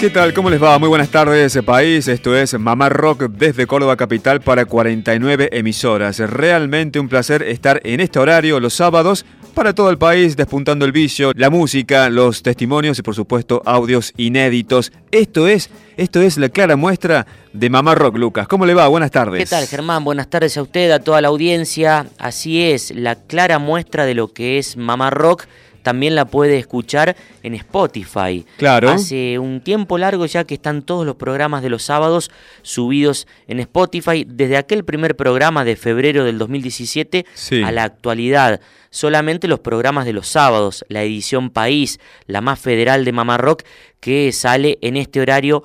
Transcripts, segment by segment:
¿Qué tal? ¿Cómo les va? Muy buenas tardes, país. Esto es Mamá Rock desde Córdoba Capital para 49 emisoras. Realmente un placer estar en este horario los sábados para todo el país, despuntando el vicio, la música, los testimonios y por supuesto audios inéditos. Esto es, esto es la clara muestra de Mamá Rock, Lucas. ¿Cómo le va? Buenas tardes. ¿Qué tal, Germán? Buenas tardes a usted, a toda la audiencia. Así es, la clara muestra de lo que es Mamá Rock también la puede escuchar en Spotify. Claro. Hace un tiempo largo ya que están todos los programas de los sábados subidos en Spotify, desde aquel primer programa de febrero del 2017 a la actualidad. Solamente los programas de los sábados, la edición País, la más federal de Mamá Rock, que sale en este horario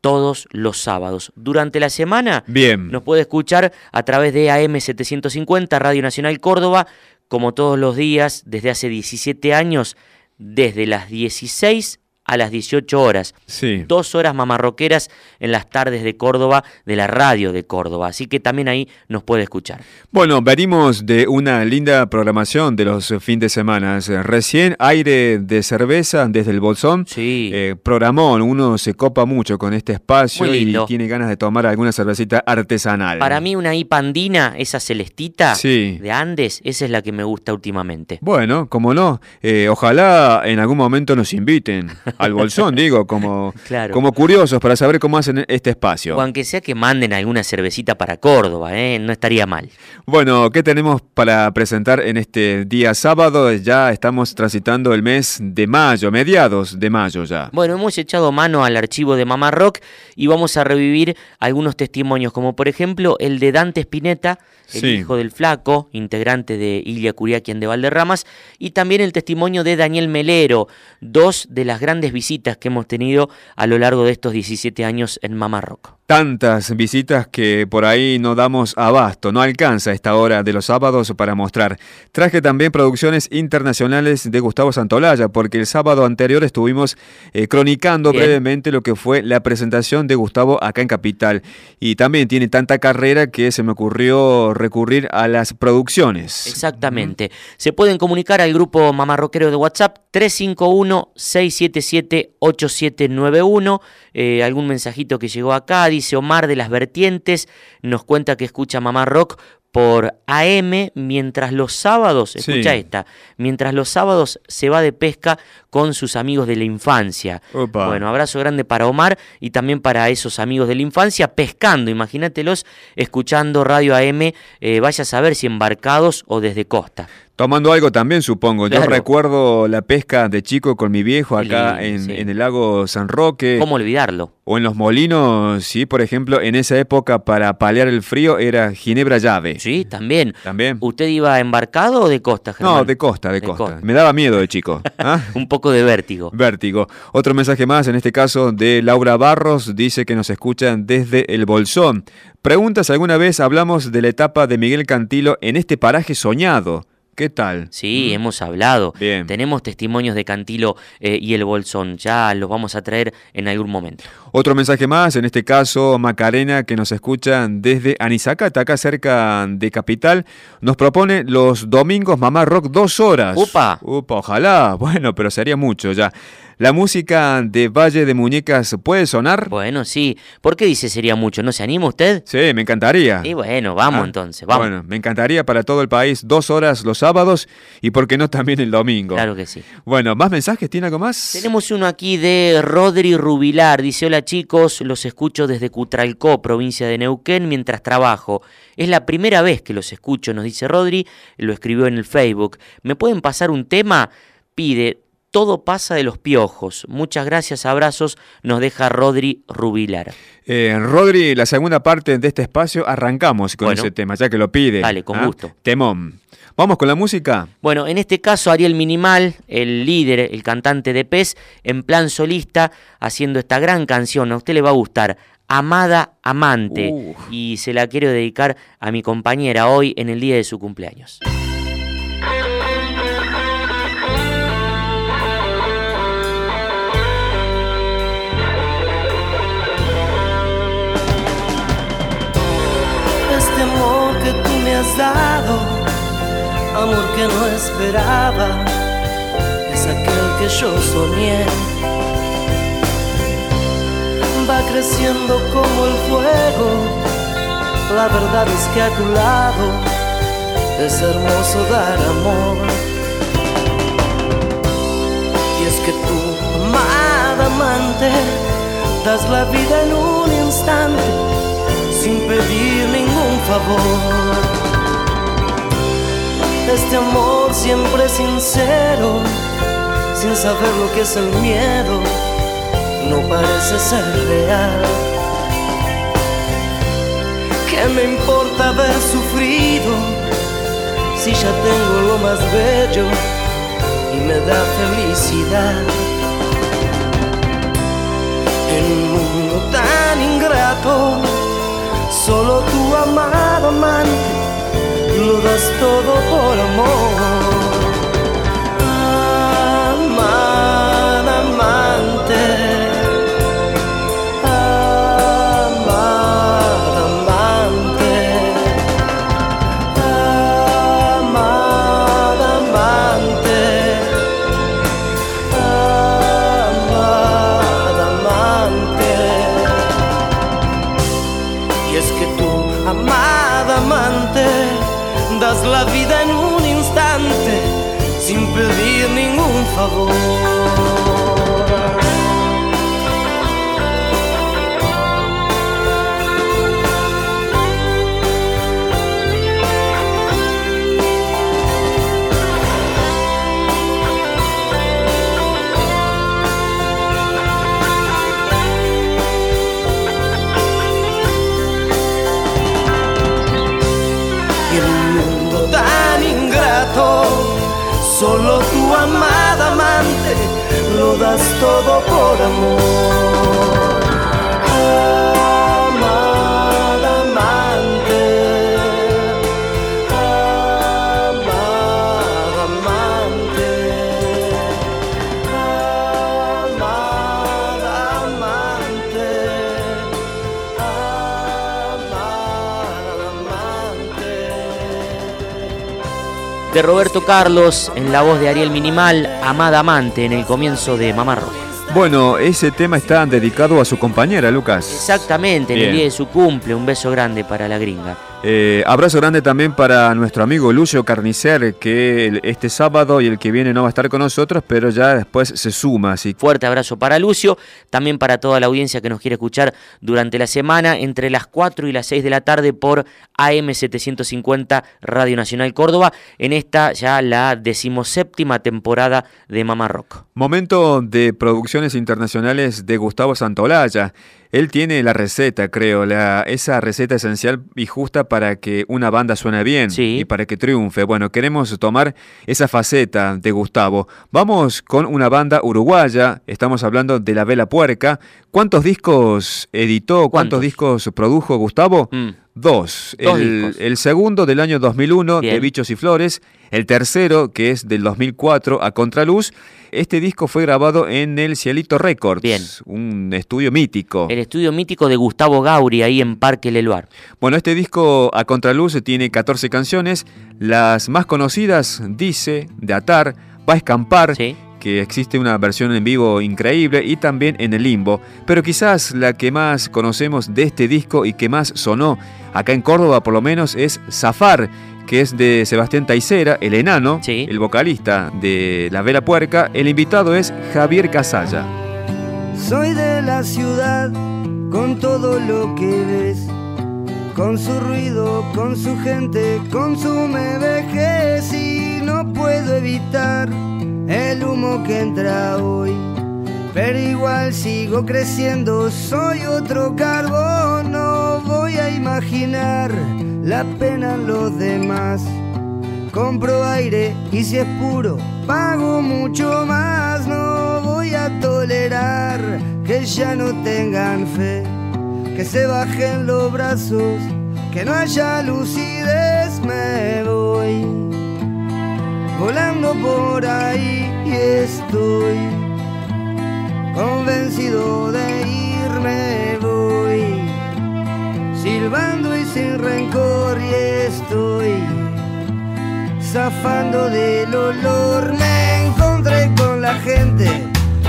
todos los sábados. Durante la semana Bien. nos puede escuchar a través de AM750, Radio Nacional Córdoba, como todos los días, desde hace 17 años, desde las 16 a las 18 horas. Sí. Dos horas mamarroqueras en las tardes de Córdoba, de la radio de Córdoba. Así que también ahí nos puede escuchar. Bueno, venimos de una linda programación de los fines de semana. Recién aire de cerveza desde el Bolsón. Sí. Eh, programón, uno se copa mucho con este espacio y tiene ganas de tomar alguna cervecita artesanal. Para mí una hipandina, esa celestita sí. de Andes, esa es la que me gusta últimamente. Bueno, como no, eh, ojalá en algún momento nos inviten. al bolsón, digo, como, como curiosos para saber cómo hacen este espacio. O aunque sea que manden alguna cervecita para Córdoba, ¿eh? no estaría mal. Bueno, ¿qué tenemos para presentar en este día sábado? Ya estamos transitando el mes de mayo, mediados de mayo ya. Bueno, hemos echado mano al archivo de Mamá Rock y vamos a revivir algunos testimonios, como por ejemplo el de Dante Spinetta, el hijo del flaco, integrante de Ilia Curiaquien de Valderramas, y también el testimonio de Daniel Melero, dos de las grandes visitas que hemos tenido a lo largo de estos 17 años en Mamá tantas visitas que por ahí no damos abasto, no alcanza esta hora de los sábados para mostrar. Traje también producciones internacionales de Gustavo Santolaya, porque el sábado anterior estuvimos eh, cronicando brevemente lo que fue la presentación de Gustavo acá en Capital. Y también tiene tanta carrera que se me ocurrió recurrir a las producciones. Exactamente. Se pueden comunicar al grupo mamarroquero de WhatsApp 351-677-8791. Eh, algún mensajito que llegó acá dice Omar de las Vertientes, nos cuenta que escucha Mamá Rock por AM mientras los sábados, escucha esta, mientras los sábados se va de pesca con sus amigos de la infancia. Bueno, abrazo grande para Omar y también para esos amigos de la infancia pescando, imagínatelos escuchando Radio AM, eh, vaya a saber si embarcados o desde costa. Tomando algo también, supongo. Yo recuerdo la pesca de chico con mi viejo acá en, el lago San Roque. ¿Cómo olvidarlo? O en los molinos, sí, por ejemplo, en esa época para paliar el frío era Ginebra llave. Sí, también. También. ¿Usted iba embarcado o de costa, Germán? No, de costa, de, costa. Me daba miedo de chico. ¿ah? Un poco de vértigo. Vértigo. Otro mensaje más, en este caso de Laura Barros, dice que nos escuchan desde el Bolsón. Preguntas, ¿alguna vez hablamos de la etapa de Miguel Cantilo en este paraje soñado? ¿Qué tal? Sí, hemos hablado. Bien. Tenemos testimonios de Cantilo eh, y el Bolsón. Ya los vamos a traer en algún momento. Otro mensaje más, en este caso Macarena, que nos escucha desde Anisacata, acá cerca de Capital, nos propone los domingos Mamá Rock dos horas. ¡Upa! ¡Upa! Ojalá. Bueno, pero sería mucho ya. ¿La música de Valle de Muñecas puede sonar? Bueno, sí. ¿Por qué dice sería mucho? ¿No se anima usted? Sí, me encantaría. Y bueno, vamos ah, entonces, vamos. Bueno, me encantaría para todo el país dos horas los sábados y por qué no también el domingo. Claro que sí. Bueno, ¿más mensajes? ¿Tiene algo más? Tenemos uno aquí de Rodri Rubilar. Dice, hola chicos, los escucho desde Cutralcó, provincia de Neuquén, mientras trabajo. Es la primera vez que los escucho, nos dice Rodri, lo escribió en el Facebook. ¿Me pueden pasar un tema? Pide todo pasa de los piojos. Muchas gracias, abrazos, nos deja Rodri Rubilar. Eh, Rodri, la segunda parte de este espacio arrancamos con ese tema, ya que lo pide. Dale, con ¿ah? gusto. Temón. ¿Vamos con la música? Bueno, en este caso Ariel Minimal, el líder, el cantante de Pez, en plan solista, haciendo esta gran canción. A usted le va a gustar. Amada Amante. Uh. Y se la quiero dedicar a mi compañera hoy en el día de su cumpleaños. Amor que no esperaba, es aquel que yo soñé. Va creciendo como el fuego, la verdad es que a tu lado es hermoso dar amor. Y es que tú, amada amante, das la vida en un instante sin pedir ningún favor. Este amor siempre sincero, sin saber lo que es el miedo, no parece ser real. ¿Qué me importa haber sufrido si ya tengo lo más bello y me da felicidad? En un mundo tan ingrato, Solo tu amado amante lo das todo por amor. Roberto Carlos, en la voz de Ariel Minimal, Amada Amante, en el comienzo de Mamá Rock. Bueno, ese tema está dedicado a su compañera, Lucas. Exactamente, en Bien. el día de su cumple, un beso grande para la gringa. Eh, abrazo grande también para nuestro amigo Lucio Carnicer, que este sábado y el que viene no va a estar con nosotros, pero ya después se suma. Así Fuerte abrazo para Lucio, también para toda la audiencia que nos quiere escuchar durante la semana, entre las 4 y las 6 de la tarde por AM750 Radio Nacional Córdoba, en esta ya la decimoséptima temporada de Mamá Rock. Momento de producciones internacionales de Gustavo Santolaya. Él tiene la receta, creo, la, esa receta esencial y justa para que una banda suene bien Sí. y para que triunfe. Bueno, queremos tomar esa faceta de Gustavo. Vamos con una banda uruguaya, estamos hablando de La Vela Puerca. ¿Cuántos discos editó, cuántos, ¿Cuántos? discos produjo Gustavo? Mm. Dos. Dos el, el segundo del año 2001 de. Bichos y Flores, el tercero que es del 2004 a Contraluz. Este disco fue grabado en el Cielito Records, Bien. un estudio mítico. El estudio mítico de Gustavo Gauri ahí en Parque Leluar. Bueno, este disco a Contraluz tiene 14 canciones, las más conocidas, Dice, de Atar, Va a Escampar, Sí. Que existe una versión en vivo increíble y también en el limbo. Pero quizás la que más conocemos de este disco y que más sonó acá en Córdoba por lo menos es Zafar, que es de Sebastián Taicera, el enano, Sí. el vocalista de La Vela Puerca. El invitado es Javier Casalla. Soy de la ciudad con todo lo que ves, con su ruido, con su gente, con su me vejez y no puedo evitar el humo que entra hoy. Pero igual sigo creciendo, soy otro carbón, no voy a imaginar la pena en los demás. Compro aire y si es puro, pago mucho más, no voy a tolerar que ya no tengan fe, que se bajen los brazos, que no haya lucidez, me voy volando por ahí estoy convencido de irme voy silbando y sin rencor y estoy zafando del olor. Me encontré con la gente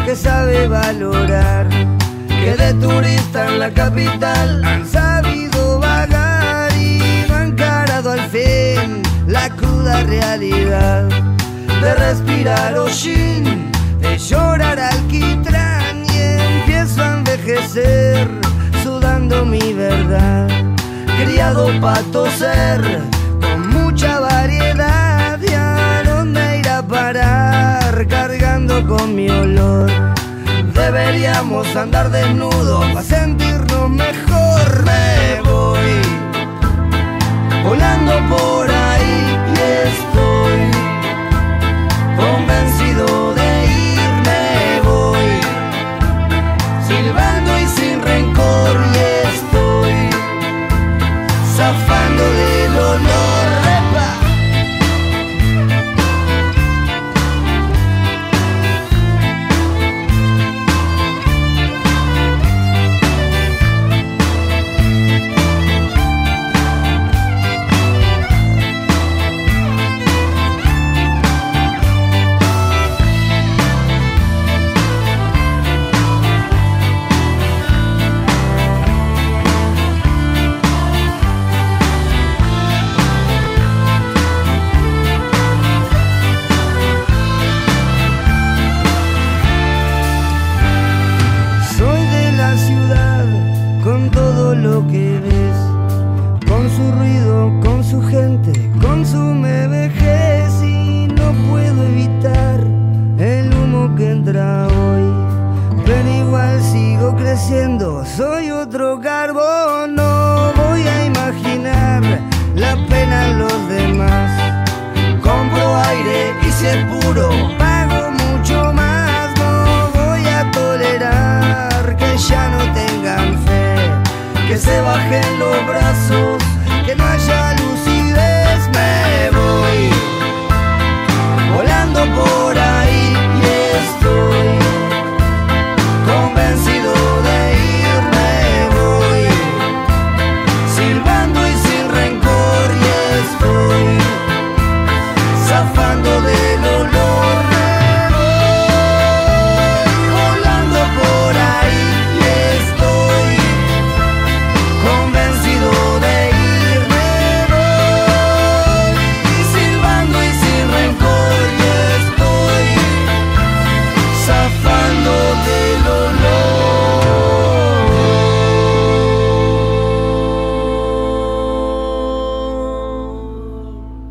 que sabe valorar que de turista en la capital han sabido vagar y no han encarado al fin la cruda realidad de respirar hollín, de llorar alquitrán y empiezo a envejecer sudando mi verdad. Criado para toser con mucha variedad y a dónde ir a parar cargando con mi olor. Deberíamos andar desnudos para sentirnos mejor.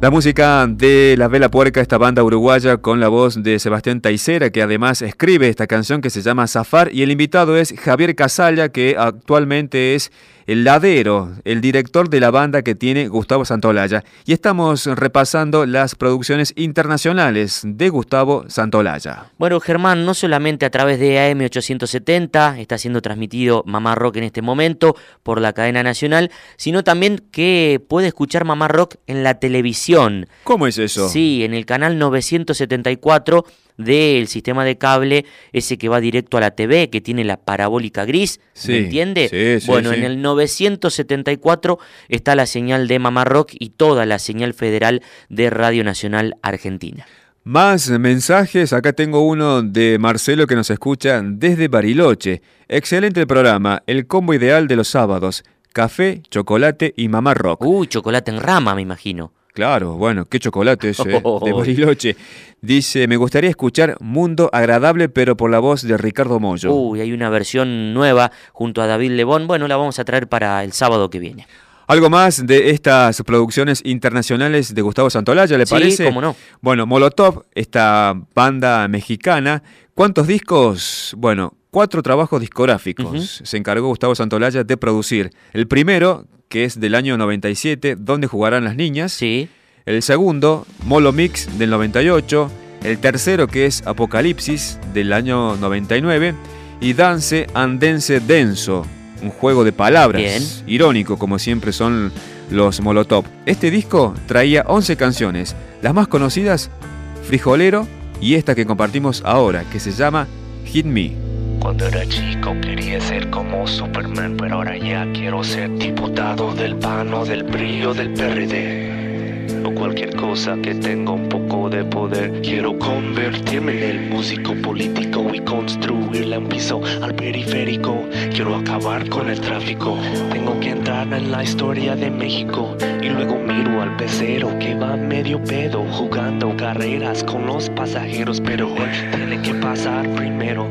La música de La Vela Puerca, esta banda uruguaya con la voz de Sebastián Taicera, que además escribe esta canción que se llama Zafar, y el invitado es Javier Casalla, que actualmente es el ladero, el director de la banda que tiene Gustavo Santolaya. Y estamos repasando las producciones internacionales de Gustavo Santolaya. Bueno, Germán, no solamente a través de AM870 está siendo transmitido Mamá Rock en este momento por la cadena nacional, sino también que puede escuchar Mamá Rock en la televisión. ¿Cómo es eso? Sí, en el canal 974 del sistema de cable, ese que va directo a la TV, que tiene la parabólica gris, Sí, ¿me entiende? sí, sí, bueno, en el 974 está la señal de Mamá Rock y toda la señal federal de Radio Nacional Argentina. Más mensajes, acá tengo uno de Marcelo que nos escucha desde Bariloche. Excelente el programa, el combo ideal de los sábados. Café, chocolate y mamá rock. Uy, chocolate en rama, me imagino. Claro, bueno, qué chocolate ese eh, de Bariloche. Dice, me gustaría escuchar Mundo Agradable, pero por la voz de Ricardo Mollo. Uy, hay una versión nueva junto a David Lebón. Bueno, la vamos a traer para el sábado que viene. Algo más de estas producciones internacionales de Gustavo Santolaya, ¿le Sí, parece? cómo no. Bueno, Molotov, esta banda mexicana, ¿cuántos discos? Bueno, cuatro trabajos discográficos se encargó Gustavo Santolaya de producir. El primero, que es del año 97, donde jugarán las niñas. Sí. El segundo, Molo Mix del 98. El tercero, que es Apocalipsis del año 99. Y Dance and Dance Denso, un juego de palabras. Bien. Irónico, como siempre son los Molotov. Este disco traía 11 canciones. Las más conocidas, Frijolero y esta que compartimos ahora, que se llama Hit Me. Cuando era chico quería ser como Superman, pero ahora ya quiero ser diputado del PAN o del brillo del PRD. Cualquier cosa que tenga un poco de poder. Quiero convertirme en el músico político y construirle un piso al periférico. Quiero acabar con el tráfico. Tengo que entrar en la historia de México. Y luego miro al pecero que va medio pedo jugando carreras con los pasajeros. Pero tiene que pasar primero.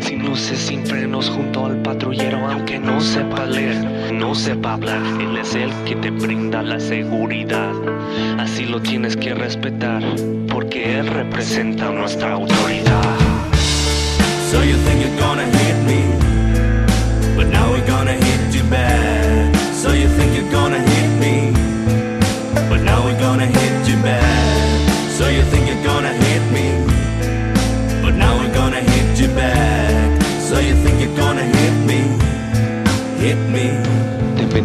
Sin luces, sin frenos, junto al patrullero, aunque no sepa leer, no sepa hablar, él es el que te brinda la seguridad. Así lo tienes que respetar, porque él representa nuestra autoridad. So you think you're gonna hit me, but now we're gonna hit you back. So you think you're gonna hit me, but now we're gonna hit you back. So you think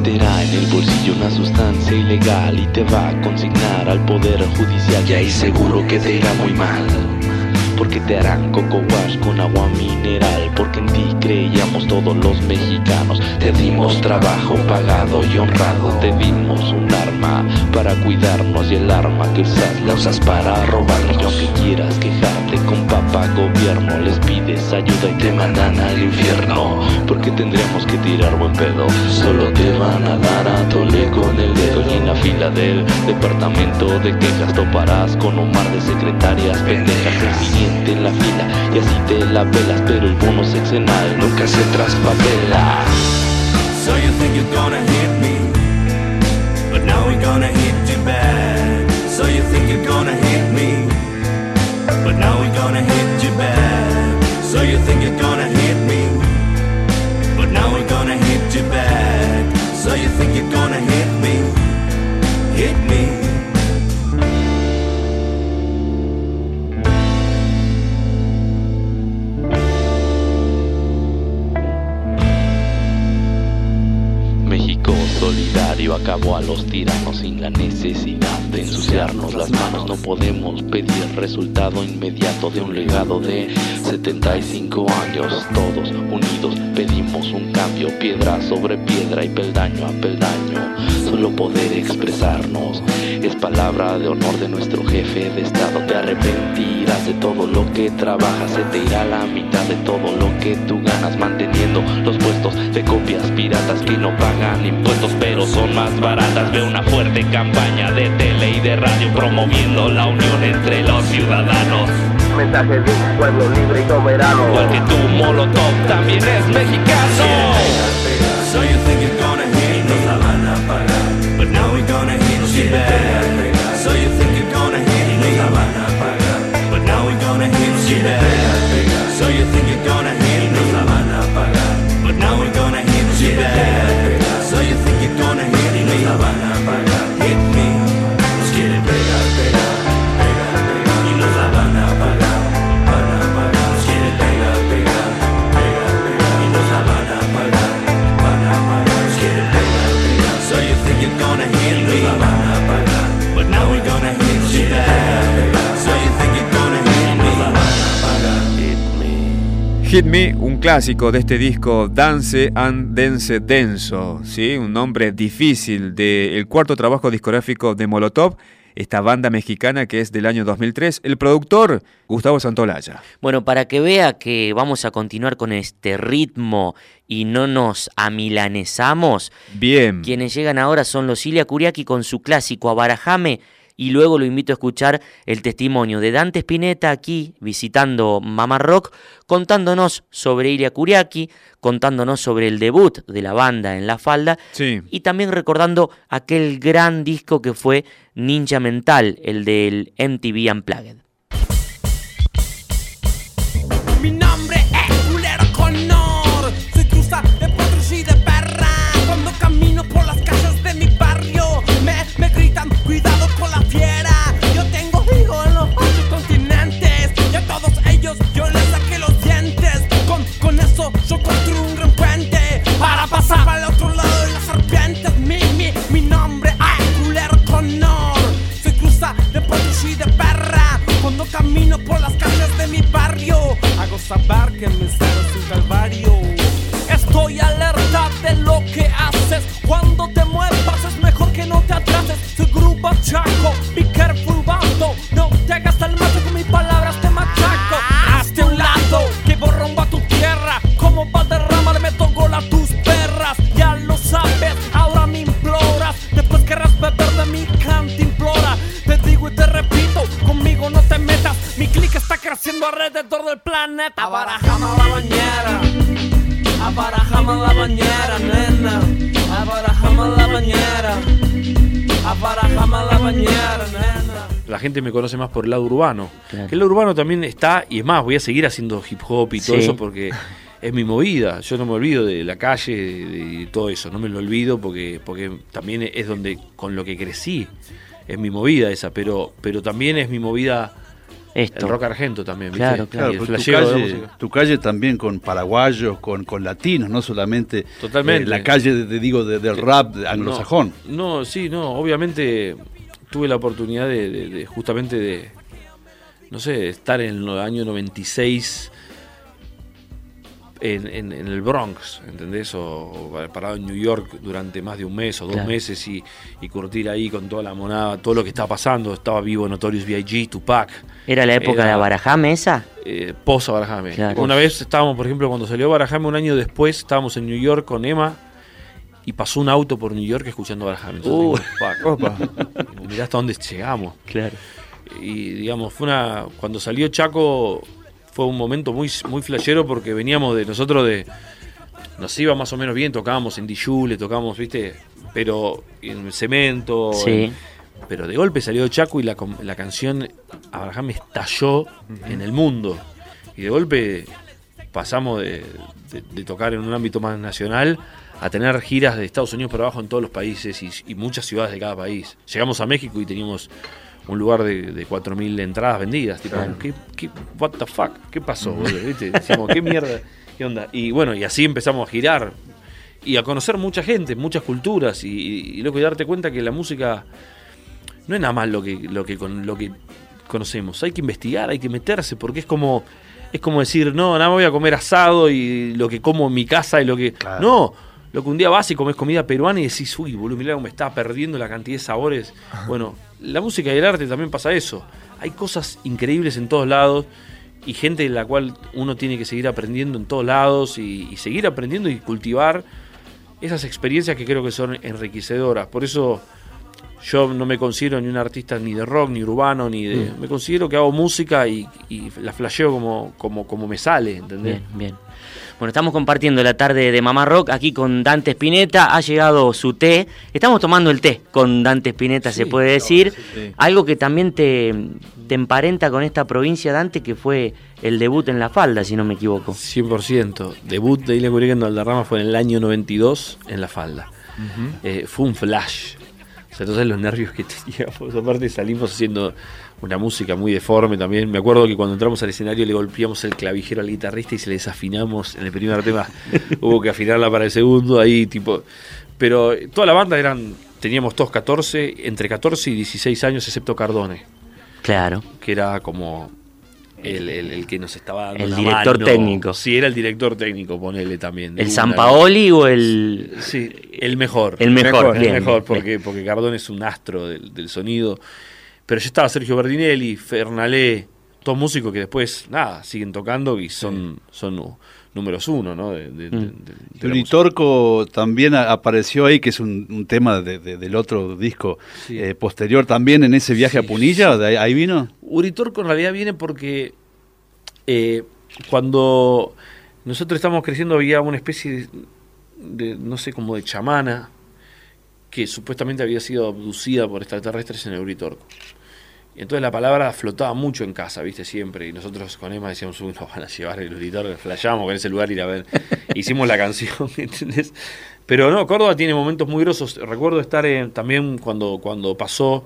en el bolsillo una sustancia ilegal y te va a consignar al poder judicial y ahí seguro que te irá muy mal. Porque te harán coco wash con agua mineral Porque en ti creíamos todos los mexicanos. Te dimos trabajo pagado y honrado Te dimos un arma para cuidarnos Y el arma que usas la usas para robarnos. Y aunque quieras quejarte con papá gobierno Les pides ayuda y te mandan al infierno Porque tendríamos que tirar buen pedo. Solo te van a dar a tole con el dedo Y en la fila del departamento de quejas Toparás con un mar de secretarias pendejas siguiente en la fila y así te la pelas Pero el bono sexenal nunca se traspapela So you think you're gonna hit me, but now we're gonna hit you back. So you think you're gonna hit me, but now we're gonna hit you back. So you think you're gonna solidario acabó a los tiranos sin la necesidad de ensuciarnos las manos. No podemos pedir resultado inmediato de un legado de 75 años. Todos unidos pedimos un cambio, piedra sobre piedra y peldaño a peldaño. Solo poder expresarnos es palabra de honor de nuestro jefe de Estado. Te arrepentirás de todo lo que trabajas, se te irá la mitad de todo lo que tú ganas manteniendo los puestos de copias piratas que no pagan impuestos pero son más baratas. Ve una fuerte campaña de tele y de radio promoviendo la unión entre los ciudadanos. Mensaje de un pueblo libre y soberano. Igual que tu Molotov también es mexicano. Clásico de este disco Dance and Dance Denso, ¿sí? un nombre difícil del cuarto trabajo discográfico de Molotov, esta banda mexicana que es del año 2003. El productor, Gustavo Santolaya. Bueno, para que vea que vamos a continuar con este ritmo y no nos amilanesamos, Bien. quienes llegan ahora son los Ilia Kuriaki con su clásico Abarajame y luego lo invito a escuchar el testimonio de Dante Spinetta aquí visitando Mamá Rock, contándonos sobre Ilia Kuriaki, contándonos sobre el debut de la banda en La Falda Sí. y también recordando aquel gran disco que fue Ninja Mental, el del MTV Unplugged. Gente me conoce más por el lado urbano. Claro. Que el lado urbano también está, y es más, voy a seguir haciendo hip hop y todo Sí. eso porque es mi movida. Yo no me olvido de la calle de, de todo eso, no me lo olvido porque, porque también es donde con lo que crecí. Es mi movida esa, pero, pero también es mi movida Esto. el rock argento también, ¿viste? Claro, claro. Porque tu de calle, música. tu calle también con paraguayos, con, con latinos, no solamente Totalmente. eh, la calle, de, de- digo, de- del rap anglosajón. No, no, sí, no, obviamente tuve la oportunidad de, de- de justamente de, no sé, estar en el año 96 en, en- en el Bronx, ¿entendés? O, parado en New York durante más de un mes o dos Claro. meses y, y curtir ahí con toda la monada, todo lo que estaba pasando. Estaba vivo Notorious B.I.G., Tupac. ¿Era la época Era- de Barajame esa? eh, posa Barajame. Claro. Una vez estábamos, por ejemplo, cuando salió Barajame un año después, estábamos en New York con Emma y pasó un auto por New York escuchando Barajame. Entonces, Uh. Mirá hasta dónde llegamos. Claro. Y digamos, fue una. Cuando salió Chaco fue un momento muy, muy flashero porque veníamos de nosotros de. Nos iba más o menos bien, tocábamos en Dijule, tocábamos, viste, pero en cemento. Sí. en- pero de golpe salió Chaco y la, la canción Abraham estalló en el mundo. Y de golpe pasamos de, de- de tocar en un ámbito más nacional a tener giras de Estados Unidos por abajo en todos los países y, y muchas ciudades de cada país. Llegamos a México y teníamos un lugar de, de 4.000 entradas vendidas. Tipo, ¿qué, qué, what the fuck? ¿Qué pasó, boludo? ¿Viste? Decíamos, ¿qué mierda? ¿Qué onda? Y bueno, y así empezamos a girar y a conocer mucha gente, muchas culturas y, y, y loco, y darte cuenta que la música no es nada más lo que, lo que, con, lo que conocemos. Hay que investigar, hay que meterse, porque es como, es como decir, no, nada más voy a comer asado y lo que como en mi casa y lo que. No, lo que un día vas y comes comida peruana y decís, uy, boludo, mirá cómo me está perdiendo la cantidad de sabores. Bueno, la música y el arte también pasa eso. Hay cosas increíbles en todos lados y gente de la cual uno tiene que seguir aprendiendo en todos lados y, y seguir aprendiendo y cultivar esas experiencias que creo que son enriquecedoras. Por eso yo no me considero ni un artista ni de rock, ni urbano, ni de... Mm. Me considero que hago música y, y la flasheo como, como, como me sale, ¿entendés? Bien, bien. Bueno, estamos compartiendo la tarde de Mamá Rock aquí con Dante Spinetta. Ha llegado su té. Estamos tomando el té con Dante Spinetta, se puede decir. Algo que también te, te emparenta con esta provincia, Dante, que fue el debut en La Falda, si no me equivoco. 100%. Debut de Isla Curica en Valderrama fue en el año 92 en La Falda. Eh, fue un flash. O sea, entonces los nervios que teníamos. Aparte salimos haciendo una música muy deforme también. Me acuerdo que cuando entramos al escenario le golpeamos el clavijero al guitarrista y se le desafinamos en el primer tema. Hubo que afinarla para el segundo, ahí tipo... Pero eh, toda la banda eran... Teníamos todos 14, entre 14 y 16 años, excepto Cardone. Claro. Que era como el, el- el que nos estaba dando El director mano. técnico. Sí, era el director técnico, ponele también. ¿El. San Paoli o el...? Sí, el mejor. El mejor, el bien, mejor, bien, porque, porque Cardone es un astro del, del sonido. Pero ya estaba Sergio Berdinelli, Fernalé, todos músicos que después, nada, siguen tocando y son, son números uno, ¿no? De, Uritorco también a- apareció ahí, que es un, un tema de- de- del otro disco Sí. eh, posterior también en ese viaje a Punilla, ¿de ahí, ahí vino? Uritorco en realidad viene porque eh, cuando nosotros estamos creciendo había una especie de, de, no sé, como de chamana que supuestamente había sido abducida por extraterrestres en el Uritorco. Y entonces la palabra flotaba mucho en casa, viste, siempre. Y nosotros con Emma decíamos, uy, nos van a llevar el Uritorco, flasheábamos con ese lugar ir a ver. Hicimos la canción, ¿entendés? Pero no, Córdoba tiene momentos muy grosos. Recuerdo estar en- también cuando, cuando pasó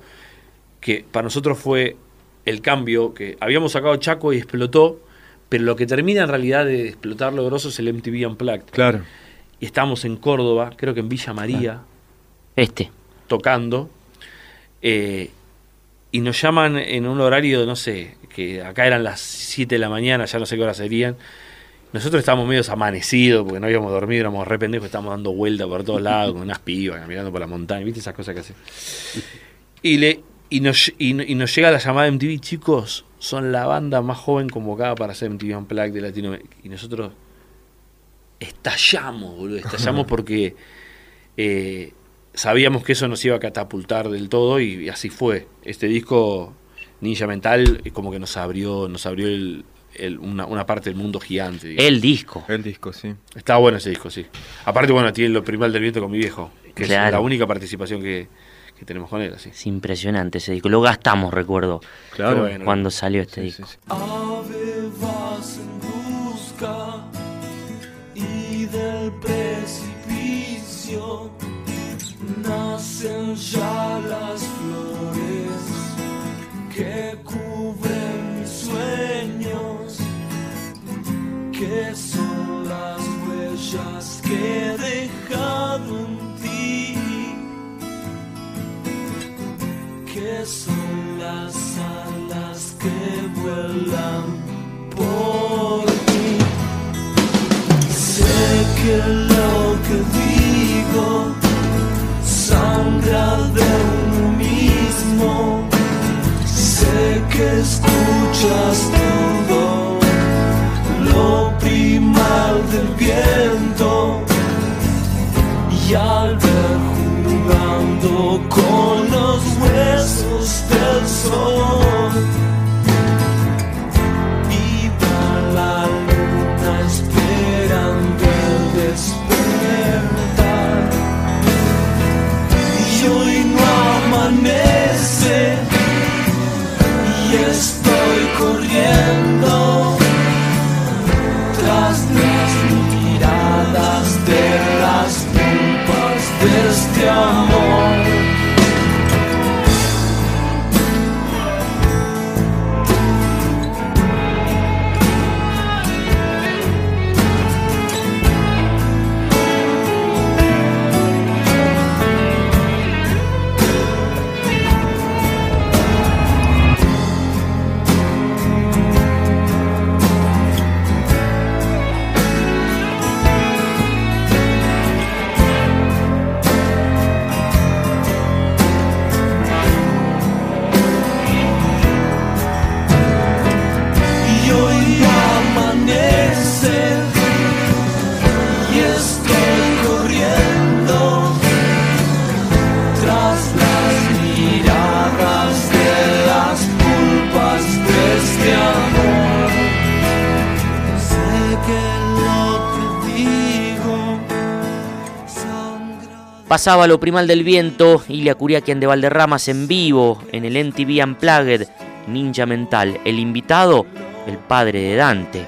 que para nosotros fue el cambio, que habíamos sacado Chaco y explotó, pero lo que termina en realidad de explotar lo grosso es el MTV Unplugged. Claro. Y estábamos en Córdoba, creo que en Villa María, Este. tocando, eh, y nos llaman en un horario, no sé, que acá eran las 7 de la mañana, ya no sé qué horas serían. Nosotros estábamos medio amanecidos porque no habíamos dormido, éramos re pendejos, estábamos dando vuelta por todos lados con unas pibas, caminando por la montaña, ¿viste esas cosas que hacen? Y, le, y, nos, y, no- y nos llega la llamada de MTV, chicos, son la banda más joven convocada para hacer MTV Unplugged de Latinoamérica. Y nosotros estallamos, boludo, estallamos porque eh, sabíamos que eso nos iba a catapultar del todo y, y así fue. Este disco, Ninja Mental, es como que nos abrió, nos abrió el- el- una, una parte del mundo gigante. digamos. El disco. El disco, sí. Está bueno ese disco, sí. Aparte, bueno, tiene lo primal del viento con mi viejo, que Claro. es la única participación que, que tenemos con él, así. Es impresionante ese disco. Lo gastamos, recuerdo. Claro. Bueno. Cuando salió este disco. Ave vas en busca y del precipicio nacen ya las flores que cubren mis sueños, que son las huellas que he dejado en ti, que son las alas que vuelan por ti. Sé que lo que digo de uno mismo. Sé que escuchas todo lo primal del viento y al ver jugando con los huesos del sol. Pasaba lo primal del viento, Ilia Curiaquian de Valderramas en vivo en el NTV Unplugged, Ninja Mental. El invitado, el padre de Dante,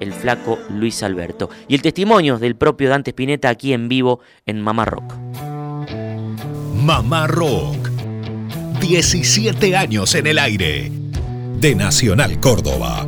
el flaco Luis Alberto. Y el testimonio del propio Dante Spinetta aquí en vivo en Mamá Rock. Mamá Rock. 17 años en el aire. De Nacional Córdoba.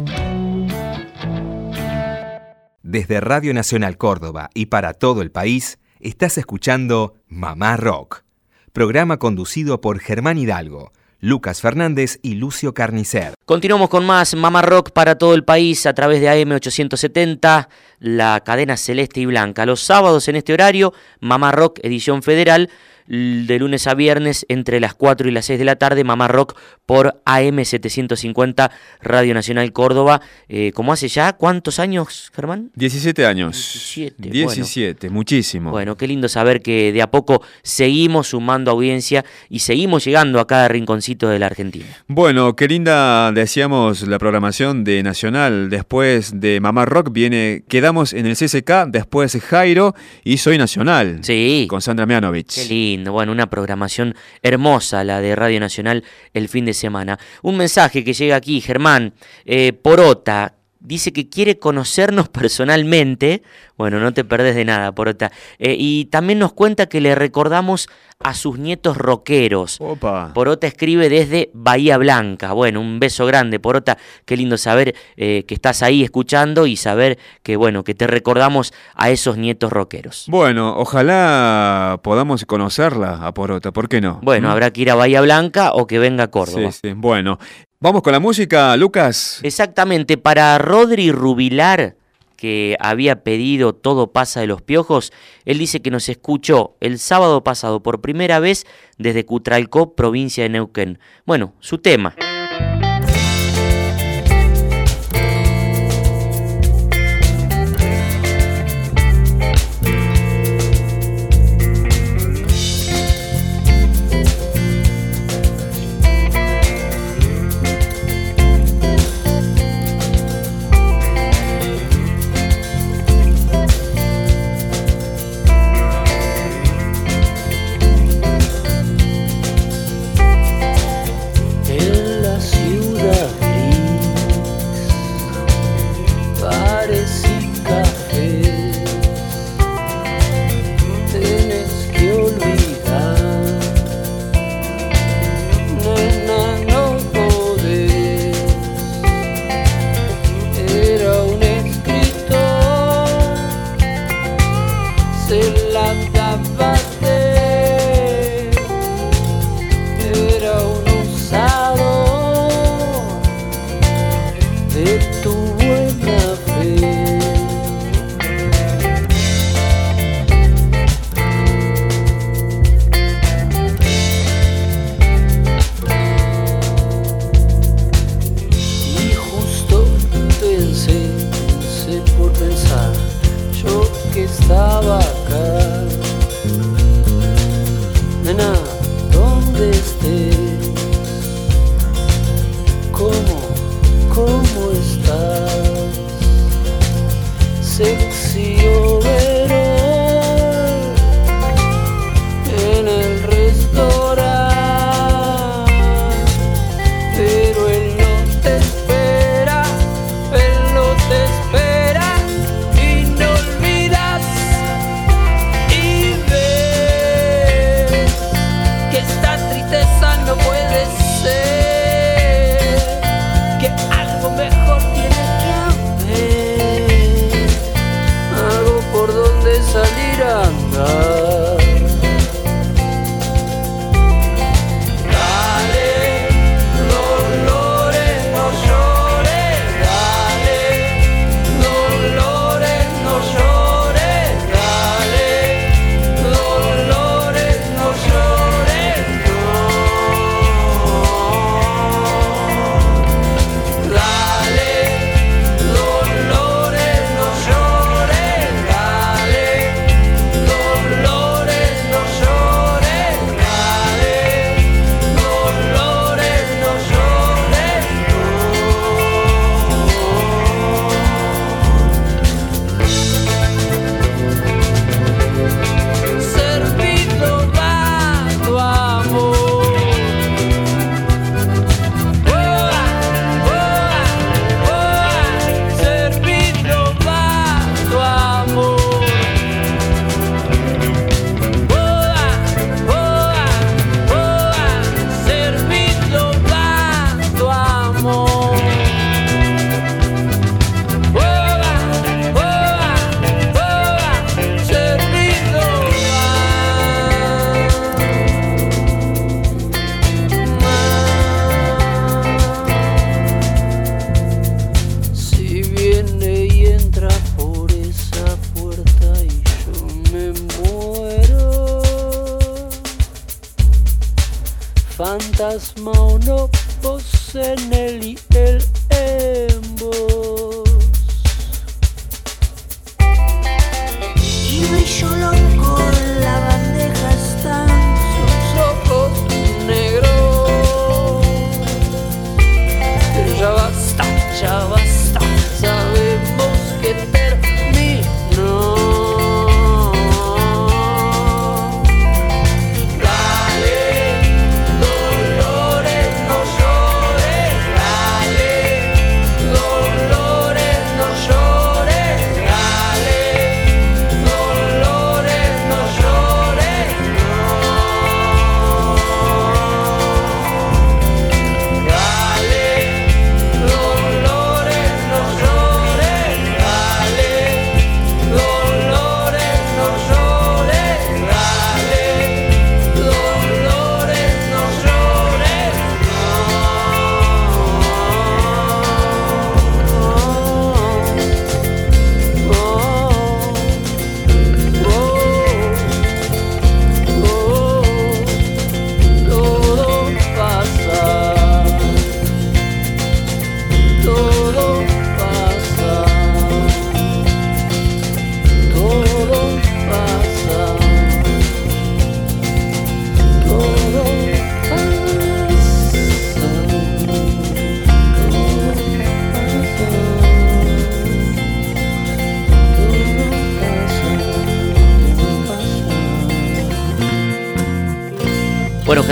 Desde Radio Nacional Córdoba y para todo el país, estás escuchando Mamá Rock, programa conducido por Germán Hidalgo, Lucas Fernández y Lucio Carnicer. Continuamos con más Mama Rock para todo el país a través de AM870, la cadena celeste y blanca. Los sábados en este horario, Mama Rock edición federal, de lunes a viernes entre las 4 y las 6 de la tarde, Mama Rock por AM750 Radio Nacional Córdoba. Eh, ¿Cómo hace ya? ¿Cuántos años, Germán? 17 años. 17, 17, muchísimo. Bueno, qué lindo saber que de a poco seguimos sumando audiencia y seguimos llegando a cada rinconcito de la Argentina. Bueno, qué linda decíamos la programación de Nacional. Después de Mamá Rock viene Quedamos en el CSK, después Jairo y Soy Nacional. Sí. Con Sandra Mianovich. Qué lindo, bueno, una programación hermosa la de Radio Nacional el fin de semana. Un mensaje que llega aquí, Germán, eh, Porota. Dice que quiere conocernos personalmente. Bueno, no te perdés de nada, Porota. Eh, y también nos cuenta que le recordamos a sus nietos rockeros. Opa. Porota escribe desde Bahía Blanca. Bueno, un beso grande, Porota. Qué lindo saber eh, que estás ahí escuchando y saber que, bueno, que te recordamos a esos nietos rockeros. Bueno, ojalá podamos conocerla a Porota, ¿por qué no? Bueno, ¿Mm? habrá que ir a Bahía Blanca o que venga a Córdoba. Sí, sí. Bueno, vamos con la música, Lucas. Exactamente, para Rodri Rubilar, que había pedido Todo pasa de los piojos, él dice que nos escuchó el sábado pasado por primera vez desde Cutralcó, provincia de Neuquén. Bueno, su tema.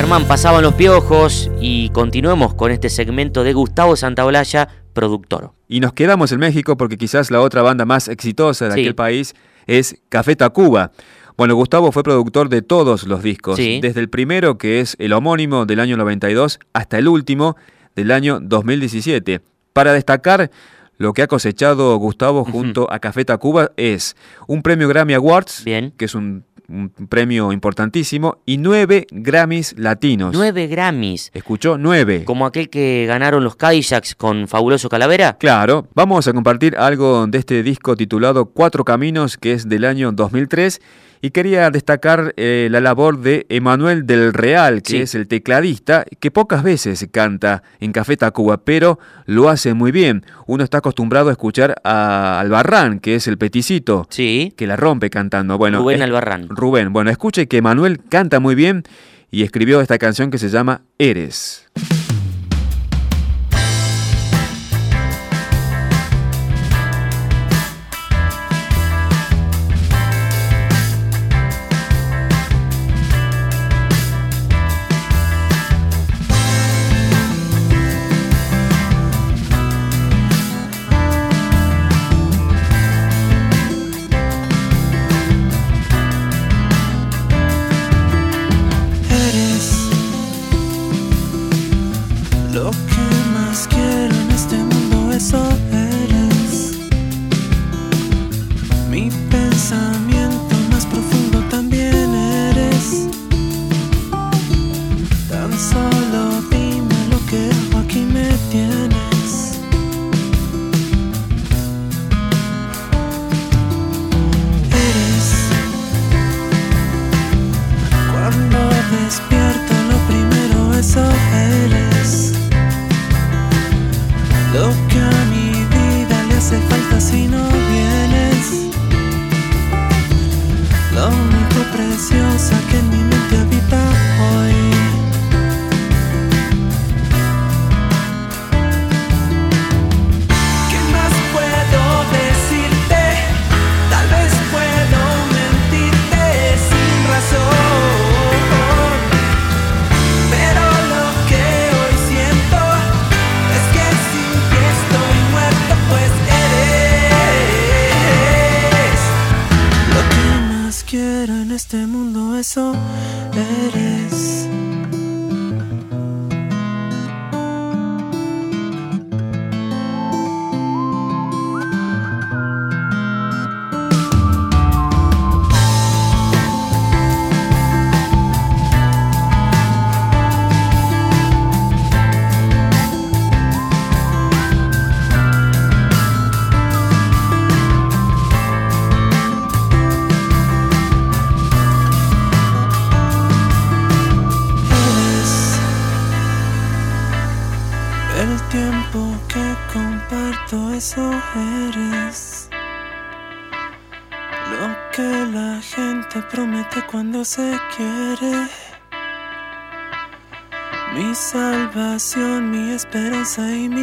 Germán, pasaban los piojos y continuemos con este segmento de Gustavo Santaolalla, productor. Y nos quedamos en México porque quizás la otra banda más exitosa de Sí. aquel país es Café Tacuba. Bueno, Gustavo fue productor de todos los discos, Sí. desde el primero, que es el homónimo del año 92, hasta el último del año 2017. Para destacar, lo que ha cosechado Gustavo junto a Café Tacuba es un premio Grammy Awards, que es un, un premio importantísimo, y nueve Grammys latinos. Nueve Grammys. ¿Escuchó? Nueve. Como aquel que ganaron los Cadillacs con Fabuloso Calavera. Claro, vamos a compartir algo de este disco titulado Cuatro Caminos, que es del año 2003, y quería destacar eh, la labor de Emanuel del Real, que Sí. es el tecladista, que pocas veces canta en Café Tacuba, pero lo hace muy bien. Uno está acostumbrado a escuchar a Albarrán, que es el peticito, sí. que la rompe cantando. Bueno, Rubén Albarrán. Rubén, bueno, escuche que Emanuel canta muy bien y escribió esta canción que se llama. Eres 在。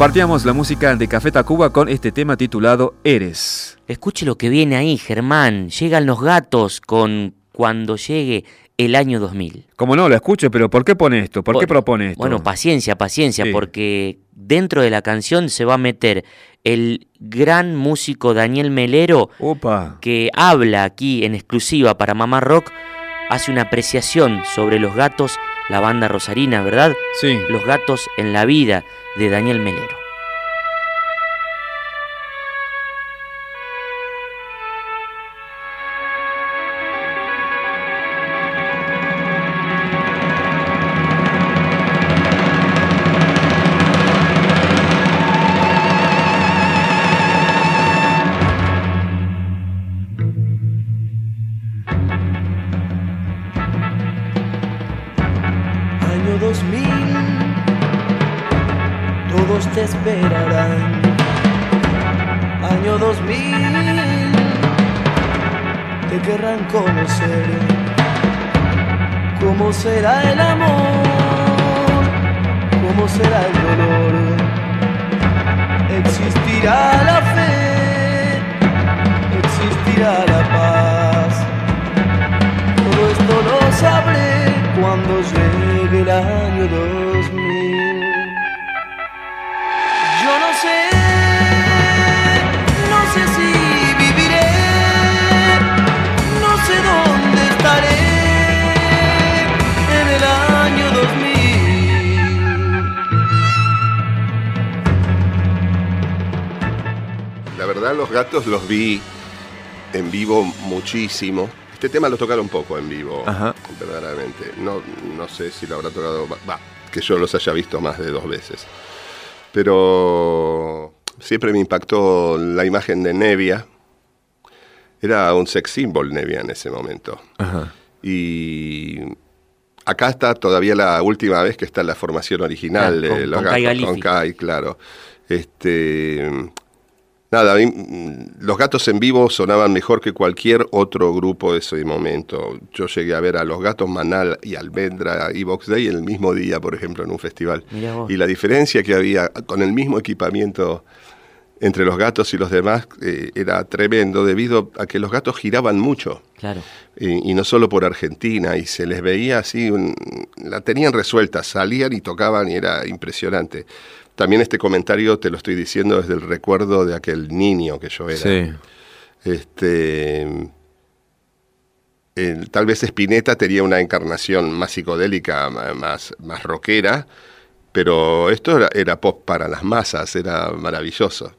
Compartíamos la música de Café Tacuba con este tema titulado Eres. Escuche lo que viene ahí, Germán. Llegan los gatos con cuando llegue el año 2000. Como no, lo escucho, pero ¿por qué pone esto? ¿Por qué propone esto? Bueno, paciencia, paciencia, Sí. porque dentro de la canción se va a meter el gran músico Daniel Melero, que habla aquí en exclusiva para Mamá Rock, hace una apreciación sobre los gatos, la banda rosarina, ¿verdad? Sí. Los gatos en la vida de Daniel Melero. Año 2000, esperarán. Año 2000, te querrán conocer. ¿Cómo será el amor? ¿Cómo será el dolor? Existirá la fe, existirá la paz. Todo esto lo sabré cuando llegue el año 2000. Verdad, los gatos los vi en vivo muchísimo. Este tema lo tocaron poco en vivo, Ajá. verdaderamente. No, no sé si lo habrá tocado, que yo los haya visto más de dos veces. Pero siempre me impactó la imagen de Nevia. Era un sex symbol Nevia en ese momento. Ajá. Y acá está todavía la última vez que está la formación original Claro, de con- los con gatos, con Kai, claro. Este, nada, mm, los gatos en vivo sonaban mejor que cualquier otro grupo de ese momento. Yo llegué a ver a los gatos Manal y Almendra y Box Day el mismo día, por ejemplo, en un festival. Y la diferencia que había con el mismo equipamiento entre los gatos y los demás eh, era tremendo debido a que los gatos giraban mucho Claro. y, y no solo por Argentina, y se les veía así, un- la tenían resuelta, salían y tocaban y era impresionante. También este comentario te lo estoy diciendo desde el recuerdo de aquel niño que yo era. Sí. Este, el- tal vez Spinetta tenía una encarnación más psicodélica, más, más rockera, pero esto era, era pop para las masas, era maravilloso.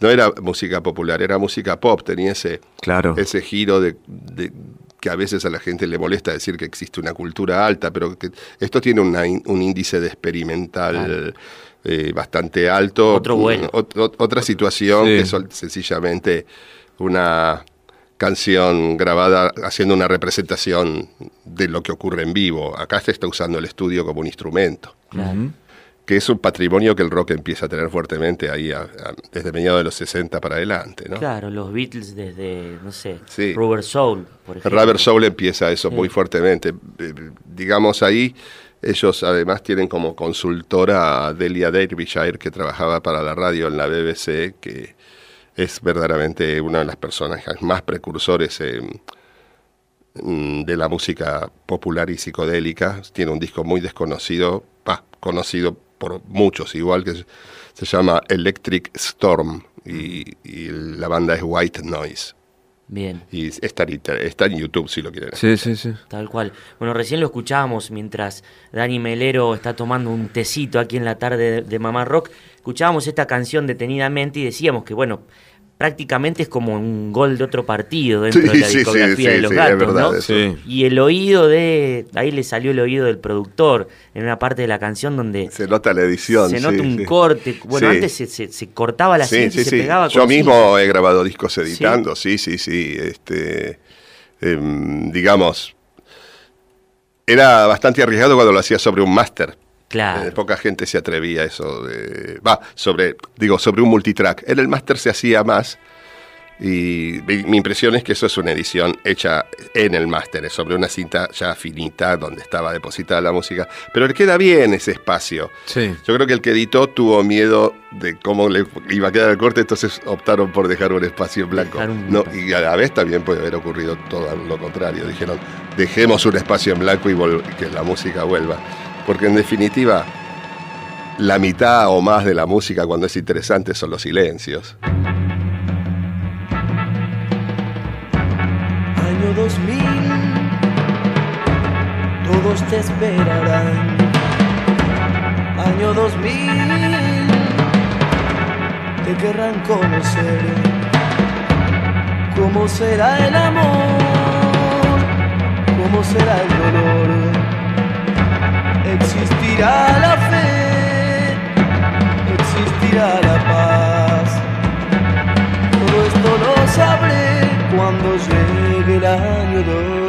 no era música popular, era música pop, tenía ese, Claro. ese giro de, de- que a veces a la gente le molesta decir que existe una cultura alta, pero que esto tiene una un índice de experimental eh, bastante alto. Otro vuelo. Ot- ot- otra situación Sí. que es sencillamente una canción grabada haciendo una representación de lo que ocurre en vivo. Acá se está usando el estudio como un instrumento que es un patrimonio que el rock empieza a tener fuertemente ahí a- a- desde mediados de los 60 para adelante, ¿no? Claro, los Beatles desde, no sé, Sí. Rubber Soul, por ejemplo. Rubber Soul empieza eso Sí. muy fuertemente. Eh, Digamos ahí, ellos además tienen como consultora a Delia Derbyshire, que trabajaba para la radio en la BBC, que es verdaderamente una de las personas más precursores en- mm, de la música popular y psicodélica. Tiene un disco muy desconocido, conocido por muchos, igual que se- llama Electric Storm y la banda es White Noise. Bien. Y está, está en YouTube si lo quieren. Sí, sí, sí. Tal cual. Bueno, recién lo escuchábamos mientras Dani Melero está tomando un tecito aquí en la tarde de, de Mamá Rock. Escuchábamos esta canción detenidamente y decíamos que, bueno, prácticamente es como un gol de otro partido dentro Sí, de la sí, discografía sí, de los gatos, verdad ¿no? Y el oído de. Ahí le salió el oído del productor en una parte de la canción donde. Se nota la edición. Se sí, nota un sí. corte. Bueno, Sí. antes se, se- se cortaba la Sí, cinta sí, y se pegaba Yo con mismo cinta. he grabado discos editando, sí, sí, sí. Este, em, digamos, era bastante arriesgado cuando lo hacía sobre un máster. Claro. Eh, poca gente se atrevía a eso. Va, sobre, digo, sobre un multitrack. En el máster se hacía más. Y mi impresión es que eso es una edición hecha en el máster, sobre una cinta ya finita donde estaba depositada la música. Pero le queda bien ese espacio. Sí. Yo creo que el que editó tuvo miedo de cómo le iba a quedar el corte, entonces optaron por dejar un espacio en blanco. Un- No, y a la vez también puede haber ocurrido todo lo contrario. Dijeron, dejemos un espacio en blanco y que la música vuelva. Porque en definitiva, la mitad o más de la música cuando es interesante son los silencios. Año 2000, todos te esperarán. Año 2000, te querrán conocer. ¿Cómo será el amor? ¿Cómo será el dolor? Existirá la fe, existirá la paz. Todo esto lo sabré cuando llegue el año 2000.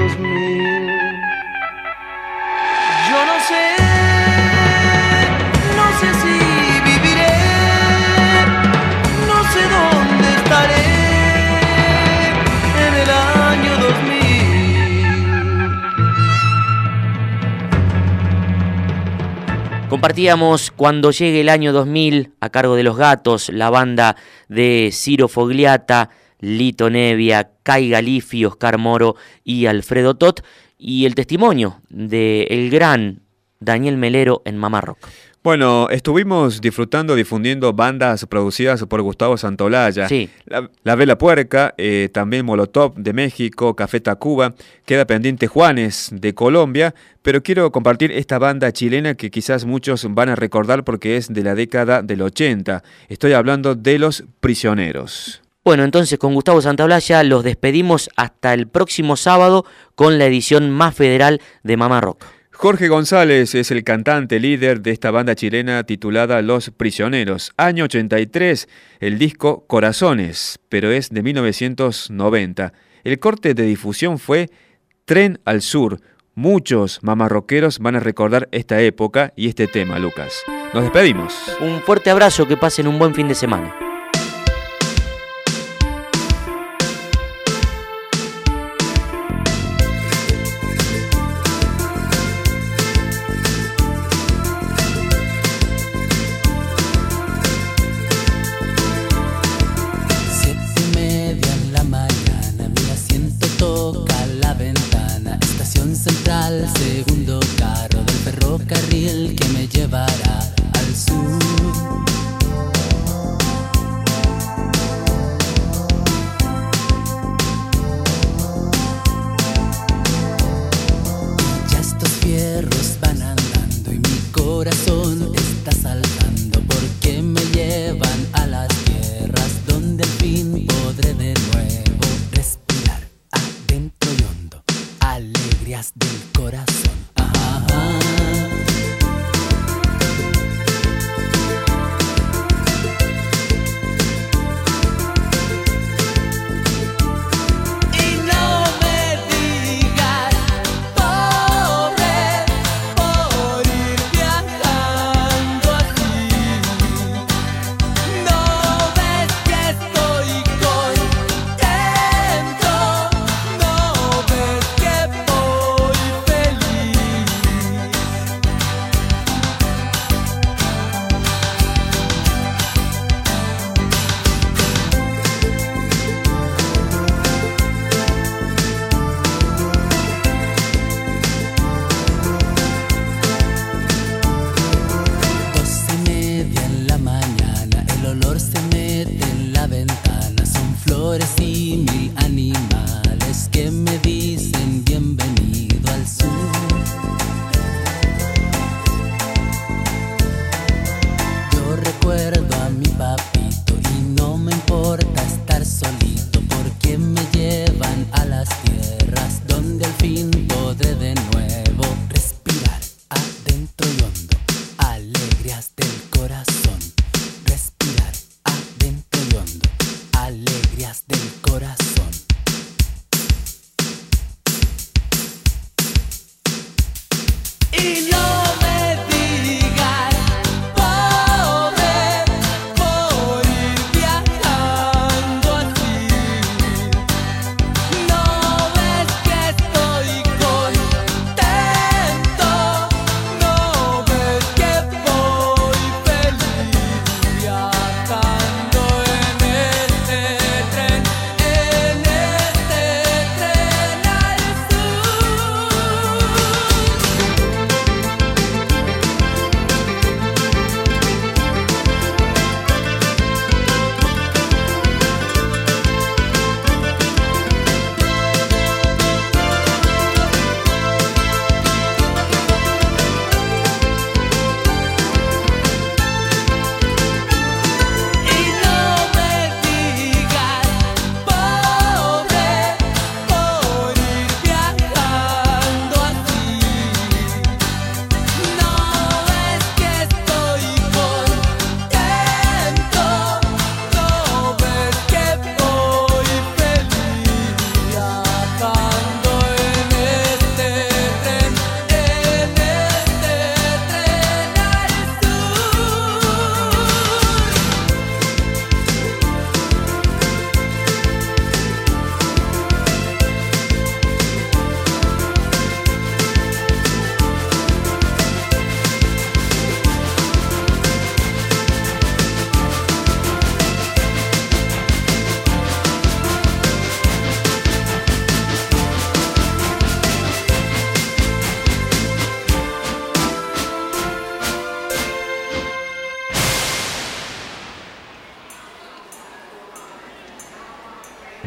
Compartíamos cuando llegue el año 2000 a cargo de los gatos, la banda de Ciro Fogliata, Lito Nevia, Kai Galifi, Oscar Moro y Alfredo Tot, y el testimonio de el gran Daniel Melero en Mamá Rock. Bueno, estuvimos disfrutando, difundiendo bandas producidas por Gustavo Santolaya. Sí. La, La Vela Puerca, eh, también Molotov de México, Café Tacuba, queda pendiente Juanes de Colombia, pero quiero compartir esta banda chilena que quizás muchos van a recordar porque es de la década del 80. Estoy hablando de Los Prisioneros. Bueno, entonces con Gustavo Santaolalla los despedimos hasta el próximo sábado con la edición más federal de Mamá Rock. Jorge González es el cantante líder de esta banda chilena titulada Los Prisioneros. Año 83, el disco Corazones, pero es de 1990. El corte de difusión fue Tren al Sur. Muchos mamarroqueros van a recordar esta época y este tema, Lucas. Nos despedimos. Un fuerte abrazo, que pasen un buen fin de semana.